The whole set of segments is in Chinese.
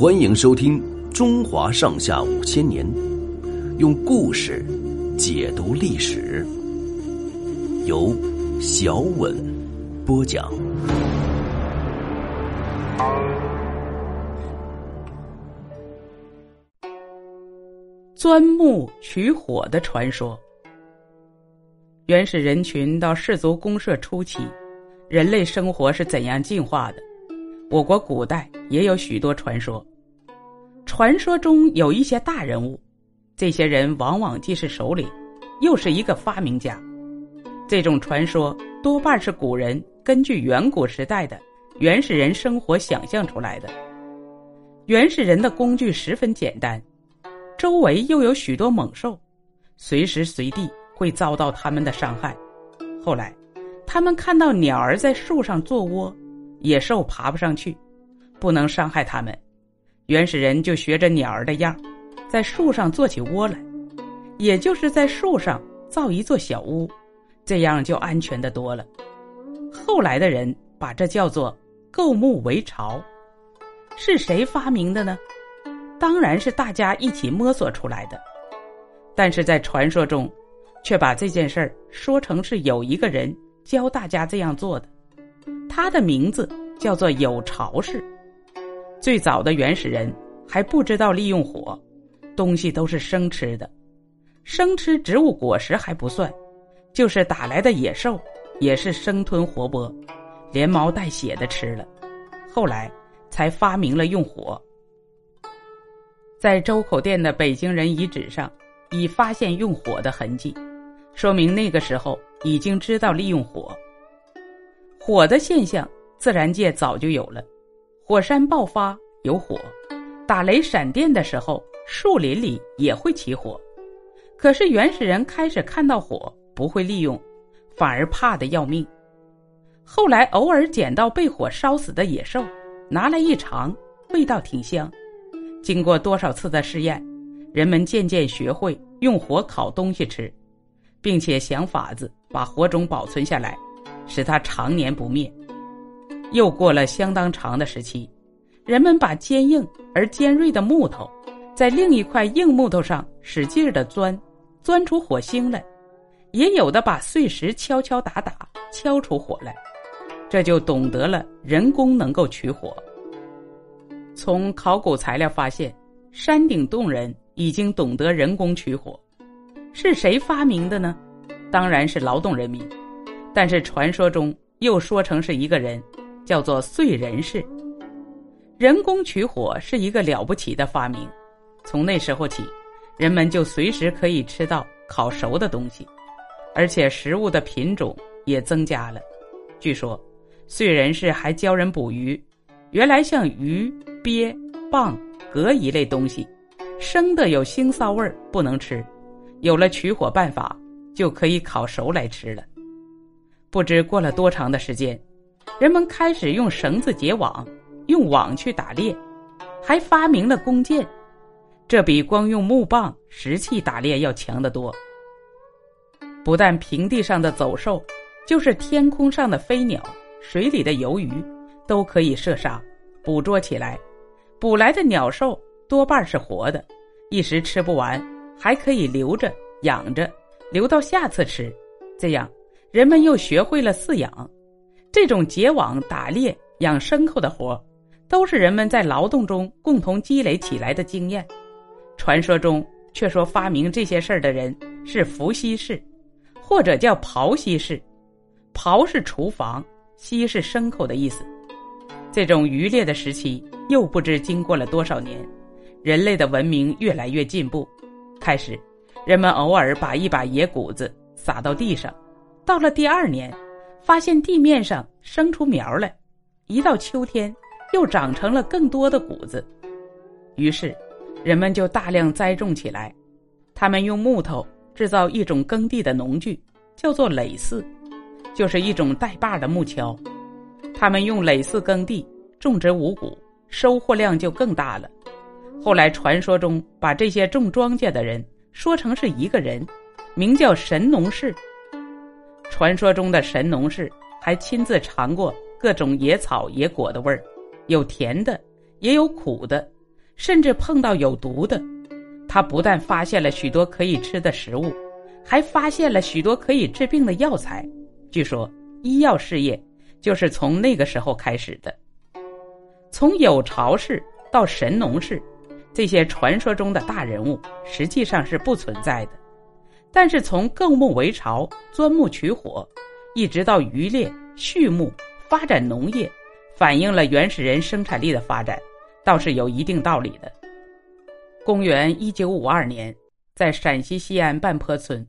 欢迎收听《中华上下五千年》，用故事解读历史，由小稳播讲。钻木取火的传说。原始人群到氏族公社初期，人类生活是怎样进化的？我国古代也有许多传说。传说中有一些大人物，这些人往往既是首领，又是一个发明家。这种传说多半是古人根据远古时代的原始人生活想象出来的。原始人的工具十分简单，周围又有许多猛兽，随时随地。会遭到他们的伤害。后来，他们看到鸟儿在树上做窝，野兽爬不上去，不能伤害它们。原始人就学着鸟儿的样在树上做起窝来，也就是在树上造一座小屋，这样就安全的多了。后来的人把这叫做构木为巢。是谁发明的呢？当然是大家一起摸索出来的。但是在传说中。却把这件事儿说成是有一个人教大家这样做的，他的名字叫做有巢氏。最早的原始人还不知道利用火，东西都是生吃的，生吃植物果实还不算，就是打来的野兽也是生吞活剥，连毛带血的吃了。后来才发明了用火。在周口店的北京人遗址上，已发现用火的痕迹。说明那个时候已经知道利用火。火的现象，自然界早就有了，火山爆发有火，打雷闪电的时候，树林里也会起火。可是原始人开始看到火不会利用，反而怕的要命。后来偶尔捡到被火烧死的野兽，拿来一尝，味道挺香。经过多少次的试验，人们渐渐学会用火烤东西吃。并且想法子把火种保存下来，使它常年不灭。又过了相当长的时期，人们把坚硬而尖锐的木头，在另一块硬木头上使劲的钻，钻出火星来；也有的把碎石敲敲打打，敲出火来。这就懂得了人工能够取火。从考古材料发现，山顶洞人已经懂得人工取火。是谁发明的呢？当然是劳动人民，但是传说中又说成是一个人，叫做燧人氏。人工取火是一个了不起的发明，从那时候起，人们就随时可以吃到烤熟的东西，而且食物的品种也增加了。据说，燧人氏还教人捕鱼。原来像鱼、鳖、蚌、蛤一类东西，生的有腥臊味儿，不能吃。有了取火办法，就可以烤熟来吃了。不知过了多长的时间，人们开始用绳子结网，用网去打猎，还发明了弓箭。这比光用木棒、石器打猎要强得多。不但平地上的走兽，就是天空上的飞鸟、水里的游鱼，都可以射杀、捕捉起来。捕来的鸟兽多半是活的，一时吃不完。还可以留着养着，留到下次吃，这样人们又学会了饲养。这种结网、打猎、养牲口的活，都是人们在劳动中共同积累起来的经验。传说中却说发明这些事儿的人是伏羲氏，或者叫庖羲氏。庖是厨房，羲是牲口的意思。这种渔猎的时期，又不知经过了多少年，人类的文明越来越进步。开始，人们偶尔把一把野谷子撒到地上，到了第二年，发现地面上生出苗来，一到秋天，又长成了更多的谷子，于是，人们就大量栽种起来。他们用木头制造一种耕地的农具，叫做耒耜，就是一种带把的木锹。他们用耒耜耕地，种植五谷，收获量就更大了。后来传说中把这些种庄稼的人说成是一个人，名叫神农氏。传说中的神农氏还亲自尝过各种野草野果的味儿，有甜的，也有苦的，甚至碰到有毒的。他不但发现了许多可以吃的食物，还发现了许多可以治病的药材。据说，医药事业就是从那个时候开始的。从有巢氏到神农氏，这些传说中的大人物实际上是不存在的。但是从构木为巢、钻木取火，一直到渔猎、畜牧、发展农业，反映了原始人生产力的发展，倒是有一定道理的。公元一九五二年，在陕西西安半坡村，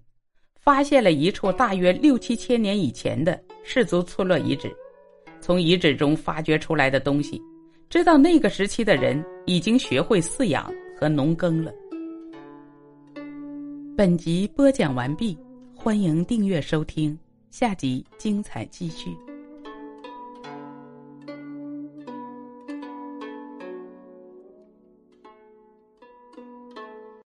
发现了一处大约六七千年以前的氏族村落遗址。从遗址中发掘出来的东西，知道那个时期的人已经学会饲养和农耕了。本集播讲完毕，欢迎订阅收听，下集精彩继续。